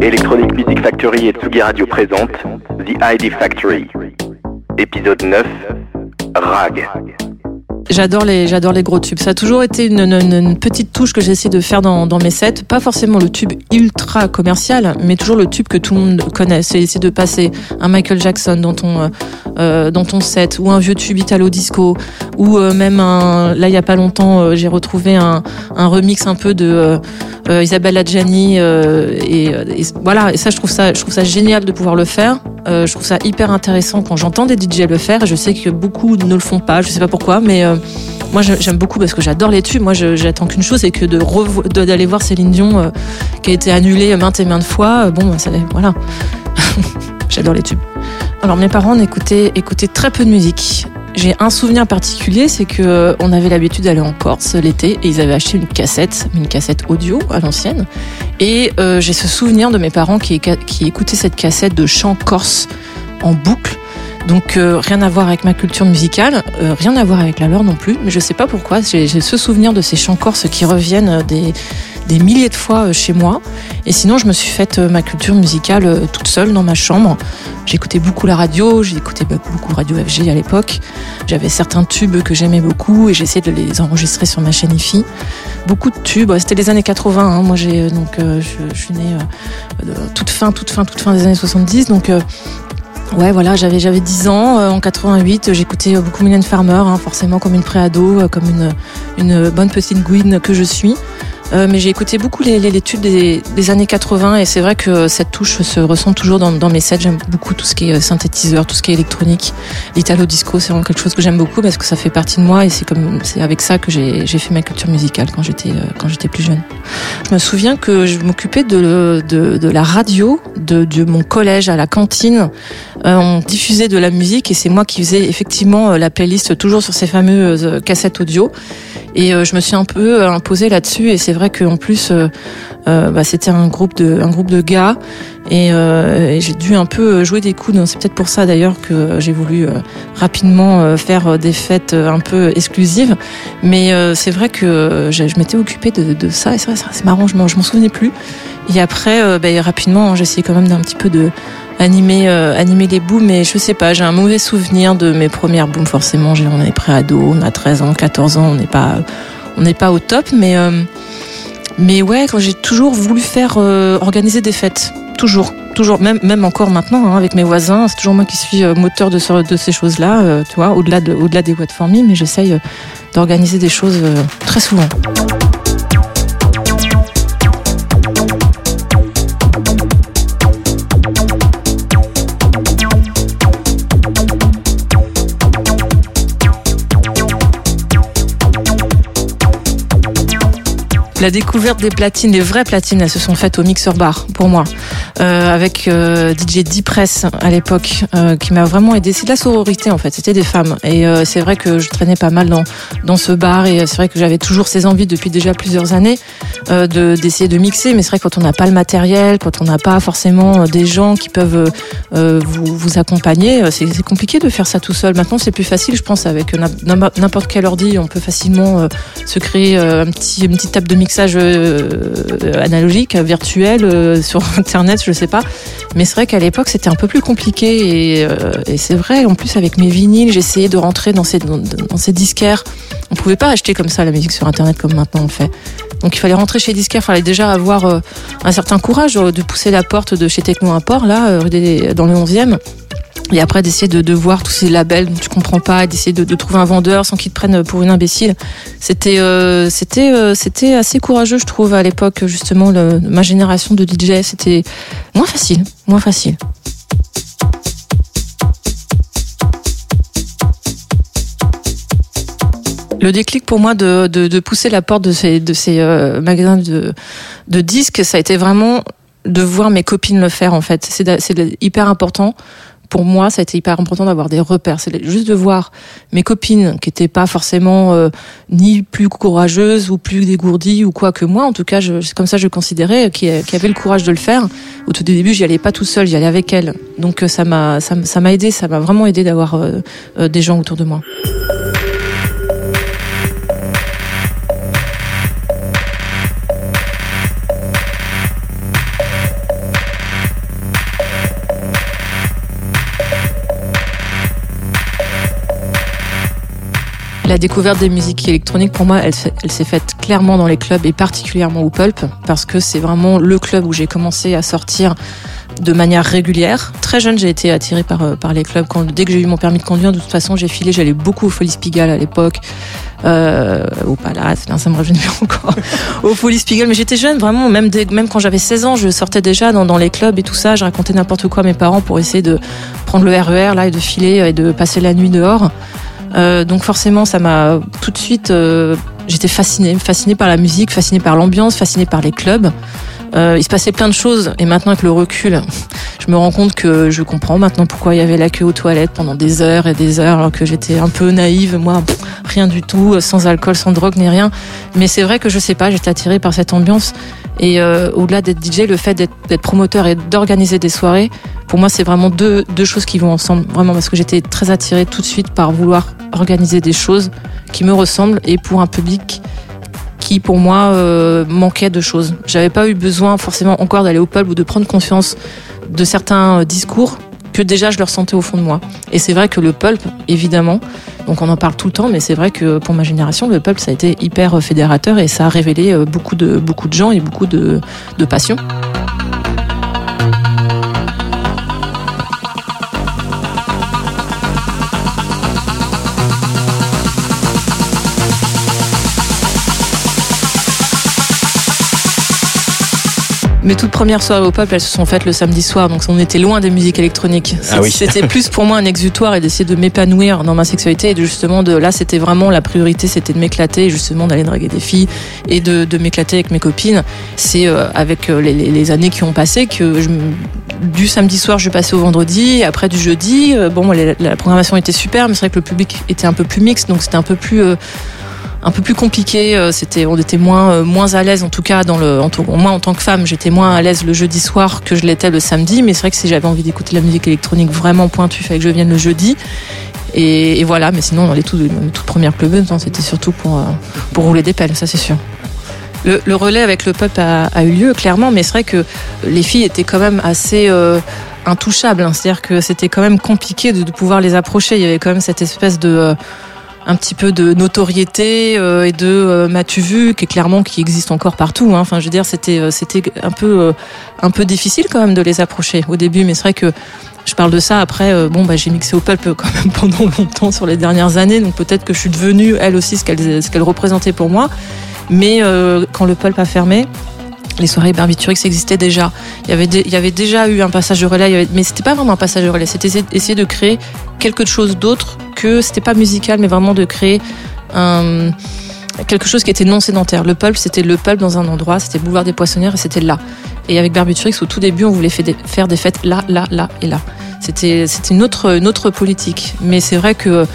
Electronic Music Factory et Tsugi Radio présente The ID Factory. Épisode 9 RAG. J'adore les, j'adore les gros tubes. Ça a toujours été une, petite touche que j'essaie de faire dans, mes sets. Pas forcément le tube ultra commercial, mais toujours le tube que tout le monde connaît. C'est essayer de passer un Michael Jackson dans ton, euh, euh, dans ton set, ou un vieux tube italo disco, ou euh, même un. Là, il y a pas longtemps, j'ai retrouvé un, un remix un peu de Adjani. euh, et, voilà. Et ça, je trouve ça, je trouve ça génial de pouvoir le faire. Je trouve ça hyper intéressant quand j'entends des DJ le faire. Je sais que beaucoup ne le font pas. Je sais pas pourquoi, mais moi j'aime beaucoup parce que j'adore les tubes. Moi, j'attends qu'une chose, c'est que d'aller voir Céline Dion euh, qui a été annulée maintes et maintes fois. Euh, Bon, voilà. j'adore les tubes. Alors mes parents écoutaient, écoutaient très peu de musique. J'ai un souvenir particulier, c'est que euh, on avait l'habitude d'aller en Corse l'été et ils avaient acheté une cassette, une cassette audio à l'ancienne. Et j'ai ce souvenir de mes parents qui, qui écoutaient cette cassette de chants corse en boucle. Donc euh, rien à voir avec ma culture musicale, euh, rien à voir avec la leur non plus. Mais je sais pas pourquoi, j'ai ce souvenir de ces chants corses qui reviennent euh, des, milliers de fois chez moi. Et sinon, je me suis faite ma culture musicale toute seule dans ma chambre. J'écoutais beaucoup la radio, j'écoutais beaucoup Radio FG à l'époque. J'avais certains tubes que j'aimais beaucoup et j'essayais de les enregistrer sur ma chaîne IFI. Beaucoup de tubes, c'était les années 80. hein. Moi, j'ai donc je, suis née toute fin, toute fin, toute fin des années 70. Donc Ouais, voilà, j'avais j'avais 10 ans euh, en 88, j'écoutais euh, beaucoup Mylène Farmer, hein, forcément comme une préado, euh, comme une une bonne petite gouine que je suis. Euh, mais j'ai écouté beaucoup les, les, les des, années 80 et c'est vrai que cette touche se ressent toujours dans, dans mes sets. J'aime beaucoup tout ce qui est euh, synthétiseur, tout ce qui est électronique. L'italo disco, c'est vraiment quelque chose que j'aime beaucoup parce que ça fait partie de moi et c'est avec ça que j'ai fait ma culture musicale quand j'étais euh, quand j'étais plus jeune. Je me souviens que je m'occupais de, la radio de, mon collège à la cantine. On diffusait de la musique et c'est moi qui faisais effectivement la playlist toujours sur ces fameuses cassettes audio. Et euh, je me suis un peu euh, imposée là-dessus et c'est vrai qu'en plus euh, bah, c'était un groupe de un groupe de gars et, et j'ai dû un peu jouer des. Donc, C'est peut-être pour ça d'ailleurs que j'ai voulu rapidement faire des fêtes un peu exclusives. Mais c'est vrai que je, m'étais occupée de, de ça et c'est vrai, c'est marrant, je m'en souvenais plus. Et après, euh, bah, rapidement, j'ai essayé quand même d'un petit peu de animer euh, animer les booms mais je sais pas j'ai un mauvais souvenir de mes premières booms forcément. On est pré ado on a 13 ans 14 ans on n'est pas on n'est pas au top mais euh, mais ouais quand j'ai toujours voulu faire euh, organiser des fêtes. Toujours toujours même même encore maintenant hein, avec mes voisins c'est toujours moi qui suis moteur de, ce- de ces choses là tu vois au-delà de au-delà des boîtes for mais j'essaye d'organiser des choses très souvent La découverte des platines, des vraies platines, elles se sont faites au Mixer Bar pour moi, euh, avec euh, DJ D-Press à l'époque, euh, qui m'a vraiment aidé. C'est de la sororité en fait, c'était des femmes. Et euh, c'est vrai que je traînais pas mal dans, dans ce bar et c'est vrai que j'avais toujours ces envies depuis déjà plusieurs années euh, de d'essayer de mixer. Mais c'est vrai que quand on n'a pas le matériel, quand on n'a pas forcément euh, des gens qui peuvent euh, vous, vous accompagner, euh, c'est compliqué de faire ça tout seul. Maintenant c'est plus facile, je pense, avec n'importe quel ordi, on peut facilement euh, se créer euh, un petit, une petite table de mixage euh, analogique, virtuel, euh, sur internet, je sais pas. Mais c'est vrai qu'à l'époque c'était un peu plus compliqué et, euh, c'est vrai. En plus avec mes vinyles, j'essayais de rentrer dans ces dans, dans ces disquaires. On pouvait pas acheter comme ça la musique sur internet comme maintenant on le fait. Donc il fallait rentrer chez les disquaires, il fallait déjà avoir euh, un certain courage euh, de pousser la porte de chez Techno Import là, euh, dans le 11e. Et après d'essayer de, voir tous ces labels dont tu comprends pas, et d'essayer de, trouver un vendeur sans qu'il te prenne pour une imbécile. C'était euh, c'était euh, c'était assez courageux, je trouve, à l'époque justement ma génération de DJ. C'était moins facile, moins facile. Le déclic pour moi de, pousser la porte de ces, euh, magasins de, disques, ça a été vraiment de voir mes copines le faire en fait. C'est hyper important. Pour moi, ça a été hyper important d'avoir des repères. C'est juste de voir mes copines qui étaient pas forcément euh, ni plus courageuses ou plus dégourdies ou quoi que moi. En tout cas, c'est comme ça je considérais qui, qui avaient le courage de le faire. Au tout début, j'y allais pas tout seul, j'y allais avec elles. Donc euh, ça m'a ça m'a aidé, ça m'a vraiment aidé d'avoir euh, euh, des gens autour de moi. La découverte des musiques électroniques, pour moi, elle, elle s'est faite clairement dans les clubs et particulièrement au Pulp, parce que c'est vraiment le club où j'ai commencé à sortir de manière régulière. Très jeune, j'ai été attirée par, euh, par les clubs. Quand, dès que j'ai eu mon permis de conduire, de toute façon, j'ai filé, j'allais beaucoup au Folies Pigalle à l'époque, euh, au Palace, ça me revenait encore, au Folies Pigalle. Mais j'étais jeune, vraiment, même, même quand j'avais 16 ans, je sortais déjà dans, dans les clubs et tout ça. Je racontais n'importe quoi à mes parents pour essayer de prendre le RER e là et de filer et de passer la nuit dehors. Euh, donc forcément, ça m'a tout de suite. Euh, j'étais fascinée, fascinée par la musique, fascinée par l'ambiance, fascinée par les clubs. Euh, il se passait plein de choses et maintenant avec le recul, je me rends compte que je comprends maintenant pourquoi il y avait la queue aux toilettes pendant des heures et des heures alors que j'étais un peu naïve, moi rien du tout, sans alcool, sans drogue ni rien. Mais c'est vrai que je sais pas, j'étais attirée par cette ambiance et euh, au-delà d'être DJ, le fait d'être promoteur et d'organiser des soirées, pour moi c'est vraiment deux, deux choses qui vont ensemble, vraiment parce que j'étais très attirée tout de suite par vouloir organiser des choses qui me ressemblent et pour un public qui pour moi euh, manquait de choses. J'avais pas eu besoin forcément encore d'aller au pub ou de prendre conscience de certains euh, discours que déjà je le ressentais au fond de moi. Et c'est vrai que le pulp, évidemment, donc on en parle tout le temps, mais c'est vrai que pour ma génération, le pulp, ça a été hyper fédérateur et ça a révélé euh, beaucoup de, beaucoup de gens et beaucoup de, de passion. Mes toutes premières soirées au pop, elles se sont faites le samedi soir, donc on était loin des musiques électroniques. Ah oui. C'était plus pour moi un exutoire et d'essayer de m'épanouir dans ma sexualité et de justement de là, c'était vraiment la priorité, c'était de m'éclater, justement d'aller draguer des filles et de, de m'éclater avec mes copines. C'est euh, avec euh, les, les, années qui ont passé que je, du samedi soir, je passais au vendredi, après du jeudi. Euh, bon, la, la, programmation était super, mais c'est vrai que le public était un peu plus mixte, donc c'était un peu plus un peu plus compliqué. Euh, c'était, on était moins euh, moins à l'aise en tout cas dans le, en moi en tant que femme, j'étais moins à l'aise le jeudi soir que je l'étais le samedi. Mais c'est vrai que si j'avais envie d'écouter la musique électronique vraiment pointue, il fallait que je vienne le jeudi. Et, voilà, mais sinon dans les, toutes premières clubs, c'était surtout pour euh, pour rouler des pelles, ça c'est sûr. Le, relais avec le pop a, eu lieu clairement, mais c'est vrai que les filles étaient quand même assez intouchables. Hein. C'est-à-dire que c'était quand même compliqué de, pouvoir les approcher. Il y avait quand même cette espèce de un petit peu de notoriété euh, et de euh, m'as-tu vu qui est clairement qui existe encore partout hein. enfin je veux dire c'était euh, c'était un peu un peu difficile quand même de les approcher au début mais c'est vrai que je parle de ça après bon bah j'ai mixé au pulp quand même pendant longtemps sur les dernières années donc peut-être que je suis devenue elle aussi ce qu'elle ce qu'elle représentait pour moi mais quand le pulp a fermé les soirées Barbiturix existaient déjà. Il y avait, il y déjà eu un passage de relais, avait, mais c'était pas vraiment un passage de relais. C'était essayer de créer quelque chose d'autre que c'était pas musical, mais vraiment de créer quelque chose qui était non sédentaire. Le pulp, c'était le pulp dans un endroit, c'était boulevard des Poissonnières et c'était là. Et avec Barbiturix, au tout début, on voulait faire des fêtes là, là, là et là. C'était, une autre, une autre politique. Mais c'est vrai que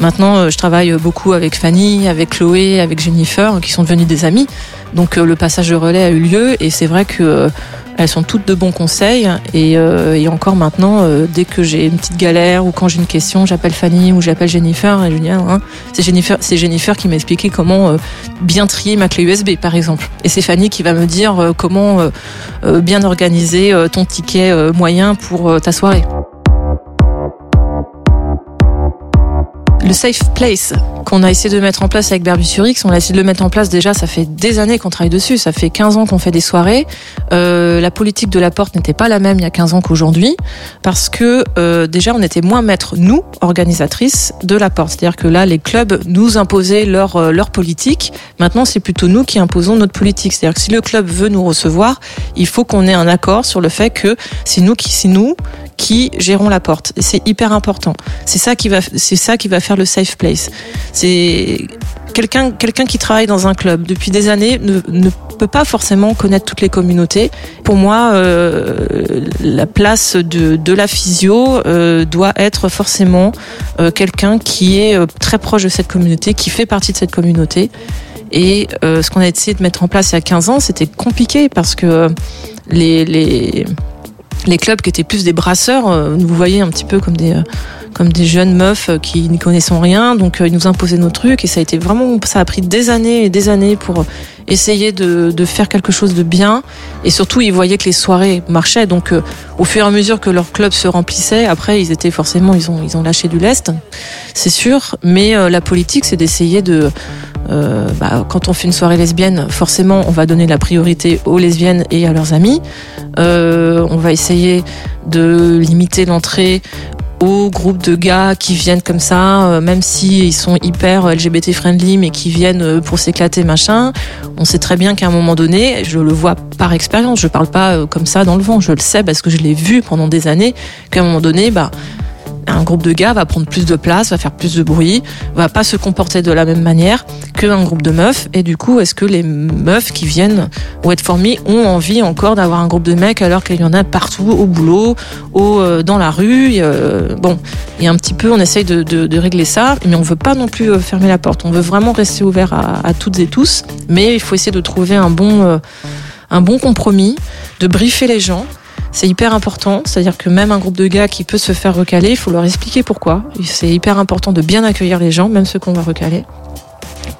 maintenant, je travaille beaucoup avec Fanny, avec Chloé, avec Jennifer, qui sont devenues des amies. Donc euh, le passage de relais a eu lieu et c'est vrai que euh, elles sont toutes de bons conseils et, euh, encore maintenant, dès que j'ai une petite galère ou quand j'ai une question, j'appelle Fanny ou j'appelle Jennifer ah, hein, c'est Jennifer, c'est Jennifer qui m'a expliqué comment bien trier ma clé USB par exemple. Et c'est Fanny qui va me dire comment bien organiser ton ticket moyen pour ta soirée. Le safe place qu'on a essayé de mettre en place avec X, on a essayé de le mettre en place déjà, ça fait des années qu'on travaille dessus, ça fait 15 ans qu'on fait des soirées. Euh, la politique de la porte n'était pas la même il y a 15 ans qu'aujourd'hui, parce que euh, déjà on était moins maîtres, nous, organisatrices, de la porte. C'est-à-dire que là, les clubs nous imposaient leur, euh, leur politique. Maintenant, c'est plutôt nous qui imposons notre politique. C'est-à-dire que si le club veut nous recevoir, il faut qu'on ait un accord sur le fait que c'est nous qui, c'est nous qui gérons la porte. C'est hyper important. C'est ça qui va, c'est ça qui va faire le safe place. C'est quelqu'un, qui travaille dans un club depuis des années ne, ne peut pas forcément connaître toutes les communautés. Pour moi, euh, la place de, de la physio euh, doit être forcément euh, quelqu'un qui est très proche de cette communauté, qui fait partie de cette communauté. Et ce qu'on a essayé de mettre en place il y a 15 ans, c'était compliqué parce que les, les les clubs qui étaient plus des brasseurs euh, nous voyaient un petit peu comme des euh, comme des jeunes meufs euh, qui n'y connaissaient rien donc ils nous imposaient nos trucs et ça a été vraiment ça a pris des années et des années pour essayer de, de, faire quelque chose de bien. Et surtout, ils voyaient que les soirées marchaient. Donc, euh, au fur et à mesure que leur club se remplissait, après, ils étaient forcément, ils ont, ils ont lâché du lest, c'est sûr. Mais euh, la politique, c'est d'essayer de, euh, bah, quand on fait une soirée lesbienne, forcément, on va donner la priorité aux lesbiennes et à leurs amis. Euh, on va essayer de limiter l'entrée aux groupes de gars qui viennent comme ça, euh, même si ils sont hyper LGBT friendly, mais qui viennent pour s'éclater machin. On sait très bien qu'à un moment donné, je le vois par expérience, je parle pas comme ça dans le vent, je le sais parce que je l'ai vu pendant des années, qu'à un moment donné, bah un groupe de gars va prendre plus de place, va faire plus de bruit, va pas se comporter de la même manière qu'un groupe de meufs. Et du coup, est-ce que les meufs qui viennent au Head for ont envie encore d'avoir un groupe de mecs alors qu'il y en a partout, au boulot, au, euh, dans la rue euh, Bon, et un petit peu, on essaye de, de, de, régler ça, mais on veut pas non plus euh, fermer la porte. On veut vraiment rester ouvert à, à toutes et tous, mais il faut essayer de trouver un bon, euh, un bon compromis, de briefer les gens c'est hyper important, c'est-à-dire que même un groupe de gars qui peut se faire recaler, il faut leur expliquer pourquoi. C'est hyper important de bien accueillir les gens, même ceux qu'on va recaler.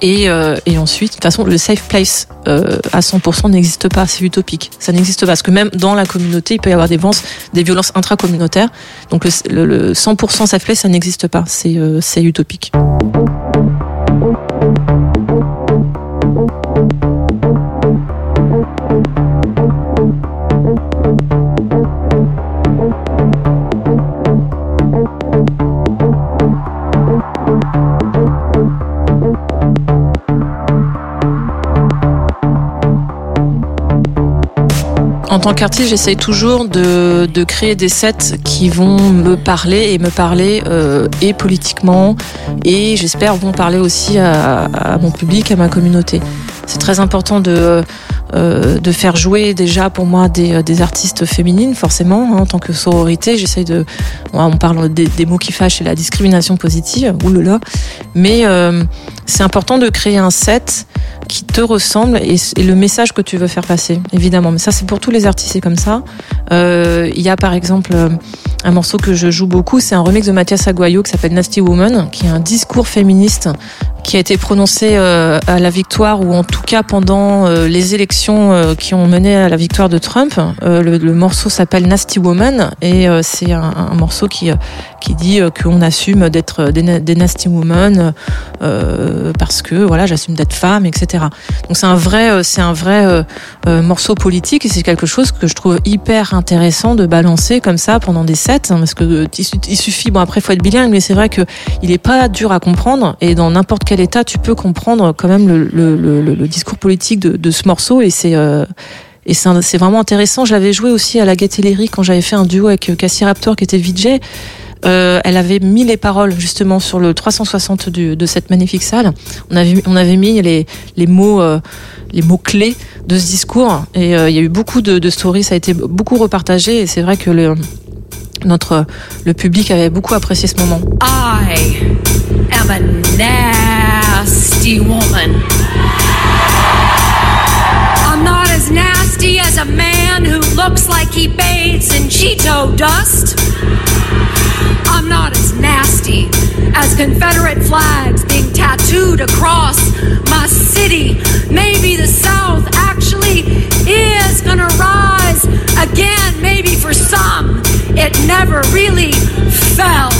Et, euh, ensuite, de toute façon, le safe place euh, à 100% n'existe pas, c'est utopique. Ça n'existe pas, parce que même dans la communauté, il peut y avoir des violences, des violences intracommunautaires. Donc le, le 100% safe place, ça n'existe pas, c'est euh, utopique. En tant qu'artiste, j'essaye toujours de, de, créer des sets qui vont me parler et me parler euh, et politiquement et j'espère vont parler aussi à, mon public, à ma communauté. C'est très important de euh, de faire jouer déjà pour moi des, des artistes féminines forcément hein, en tant que sororité. J'essaye de on parle des, mots qui fâchent et la discrimination positive, oulala. Mais euh, c'est important de créer un set qui te ressemble et, le message que tu veux faire passer, évidemment. Mais ça, c'est pour tous les artistes, c'est comme ça. Euh, il y a par exemple un morceau que je joue beaucoup, c'est un remix de Mathias Aguayo qui s'appelle Nasty Woman, qui est un discours féministe qui a été prononcé euh, à la victoire ou en tout cas pendant euh, les élections euh, qui ont mené à la victoire de Trump. Le, morceau s'appelle Nasty Woman et c'est un, morceau qui qui dit qu'on assume d'être des, nasty women parce que voilà j'assume d'être femme, etc. Donc c'est un vrai c'est un vrai morceau politique et c'est quelque chose que je trouve hyper intéressant de balancer comme ça pendant des sets hein, parce que il suffit bon après faut être bilingue mais c'est vrai que il est pas dur à comprendre et dans n'importe quel état tu peux comprendre quand même le, discours politique de, ce morceau et c'est euh, et c'est vraiment intéressant. Je l'avais joué aussi à la Gaieté quand j'avais fait un duo avec Cassie Raptor qui était VJ. Euh, elle avait mis les paroles justement sur le 360 du, de cette magnifique salle. On avait, on avait mis les, les mots, euh, les mots clés de ce discours et euh, il y a eu beaucoup de stories. Ça a été beaucoup repartagé et c'est vrai que le, notre le public avait beaucoup apprécié ce moment. I am a nasty woman. I'm not as nasty as a man who looks like he bathes in Cheeto dust. I'm not as nasty as Confederate flags being tattooed across my city. Maybe the South actually is gonna rise again, maybe for some it never really fell.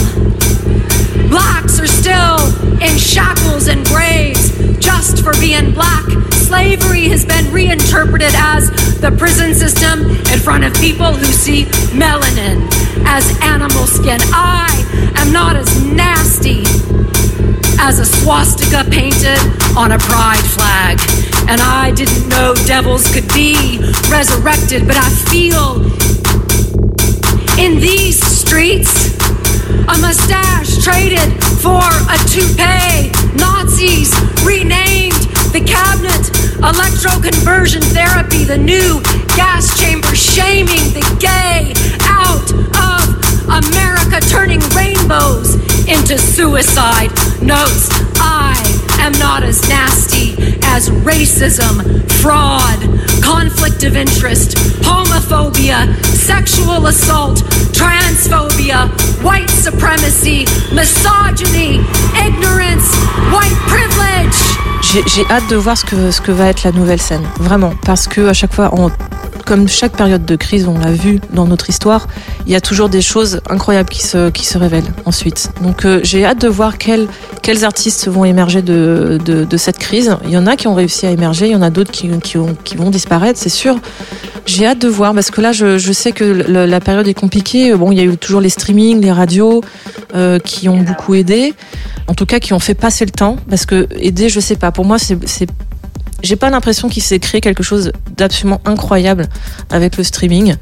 Blacks are still in shackles and graves just for being black. Slavery has been reinterpreted as the prison system in front of people who see melanin as animal skin. I am not as nasty as a swastika painted on a pride flag. And I didn't know devils could be resurrected, but I feel in these streets. A mustache traded for a toupee. Nazis renamed the cabinet. Electroconversion therapy, the new gas chamber shaming the gay out of America, turning rainbows into suicide notes. I am not as nasty as racism, fraud, conflict of interest, homophobia, sexual assault, transphobia, white supremacy, misogyny, ignorance, white privilege. J'ai hâte de voir ce que, ce que va être la nouvelle scène, vraiment. Parce que à chaque fois, on- comme chaque période de crise, on l'a vu dans notre histoire, il y a toujours des choses incroyables qui se, qui se révèlent ensuite. Donc euh, j'ai hâte de voir quels, quels artistes vont émerger de, de, de cette crise. Il y en a qui ont réussi à émerger, il y en a d'autres qui, qui, ont- qui vont disparaître, c'est sûr. J'ai hâte de voir parce que là, je, je sais que le- la période est compliquée. Bon, il y a eu toujours les streamings, les radios euh, qui ont beaucoup aidé. En tout cas, qui ont fait passer le temps. Parce que aider, je sais pas. Pour moi, c'est, c'est j'ai pas l'impression qu'il s'est créé quelque chose d'absolument incroyable avec le streaming,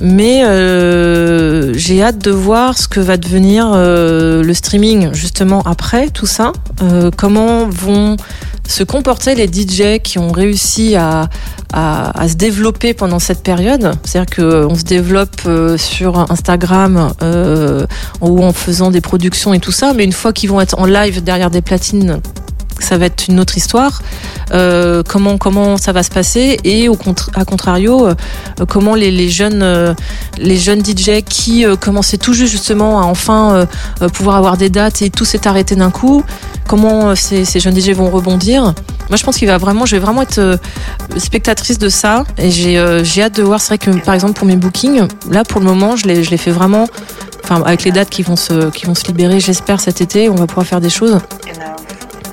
mais euh, j'ai hâte de voir ce que va devenir euh, le streaming justement après tout ça. Euh, comment vont se comporter les DJ qui ont réussi à, se développer pendant cette période? C'est-à-dire qu'on se développe sur Instagram ou en faisant des productions et tout ça, mais une fois qu'ils vont être en live derrière des platines, ça va être une autre histoire. Euh, comment comment ça va se passer et au contra- à contrario, euh, comment les, jeunes euh, les jeunes DJ qui euh, commençaient tout juste justement à enfin euh, euh, pouvoir avoir des dates et tout s'est arrêté d'un coup. Comment euh, ces, ces jeunes DJ vont rebondir? Moi, je pense qu'il va vraiment, je vais vraiment être euh, spectatrice de ça et j'ai euh, j'ai hâte de voir. C'est vrai que par exemple pour mes bookings, là pour le moment, je les je les fais vraiment. Enfin, avec les dates qui vont se qui vont se libérer, j'espère cet été, on va pouvoir faire des choses.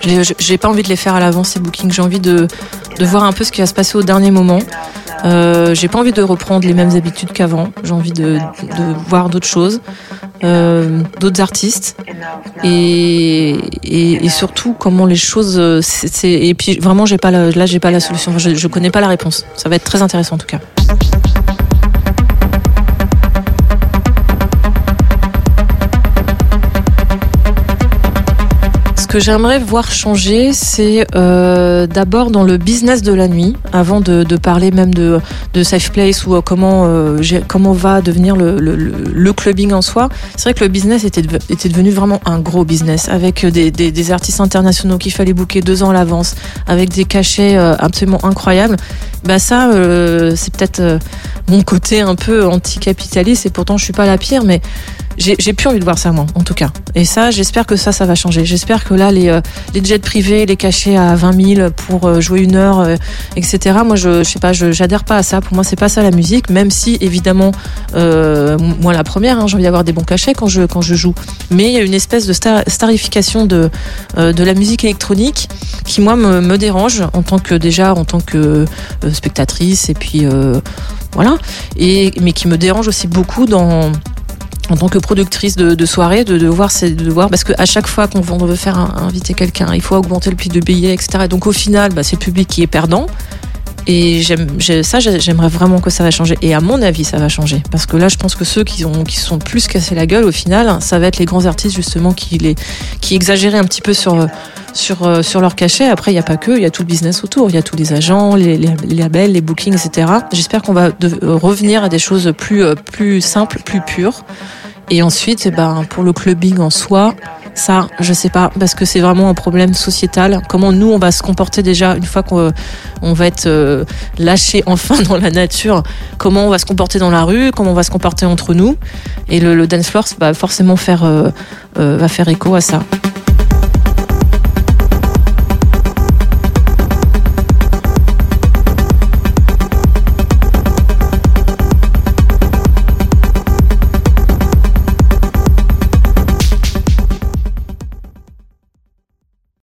J'ai- pas envie de les faire à l'avance ces bookings. J'ai envie de, de voir un peu ce qui va se passer au dernier moment. Euh, j'ai pas envie de reprendre les mêmes habitudes qu'avant. J'ai envie de, de voir d'autres choses, euh, d'autres artistes, et, et, surtout comment les choses. euh, et puis vraiment, j'ai pas la- là, j'ai pas la solution. Je, je connais pas la réponse. Ça va être très intéressant en tout cas. Que j'aimerais voir changer, c'est euh, d'abord dans le business de la nuit, avant de, parler même de, safe place ou euh, comment euh, comment va devenir le, clubbing en soi. C'est vrai que le business était, était devenu vraiment un gros business avec des, des, artistes internationaux qu'il fallait booker deux ans à l'avance, avec des cachets euh, absolument incroyables. Bah ça, euh, c'est peut-être euh, mon côté un peu anticapitaliste et pourtant je suis pas la pire, mais j'ai plus envie de voir ça moi en tout cas. Et ça j'espère que ça ça va changer. J'espère que là les euh, les jets privés les cachets à 20 000 pour euh, jouer une heure euh, etc moi je, je sais pas j'adhère pas à ça. Pour moi c'est pas ça la musique même si évidemment euh, moi la première hein, j'ai envie d'avoir des bons cachets quand je quand je joue. Mais il y a une espèce de star- starification de euh, de la musique électronique qui moi me, me dérange en tant que déjà en tant que euh, spectatrice et puis voilà. Et mais qui me dérange aussi beaucoup dans en tant que productrice de, de soirée, de, de voir, c'est de voir, parce qu'à chaque fois qu'on veut- faire inviter quelqu'un, il faut augmenter le prix de billet, etc. Et donc au final, bah, c'est le public qui est perdant. Et ça, j'ai- j'aimerais vraiment que ça va changer. Et à mon avis, ça va changer. Parce que là, je pense que ceux qui ont, qui sont plus cassés la gueule, au final, ça va être les grands artistes, justement, qui, les, qui exagéraient un petit peu sur, sur, euh, sur leur cachet. Après, il n'y a pas que, il y a tout le business autour. Il y a tous les agents, les, les, les labels, les bookings, etc. J'espère qu'on va de- euh, revenir à des choses plus, euh, plus simples, plus pures. Et ensuite, eh ben, pour le clubbing en soi, ça, je sais pas, parce que c'est vraiment un problème sociétal. Comment nous, on va se comporter déjà une fois qu'on on va être euh, lâché enfin dans la nature? Comment on va se comporter dans la rue? Comment on va se comporter entre nous? Et le, le dance floor va forcément faire, euh, euh, va faire écho à ça.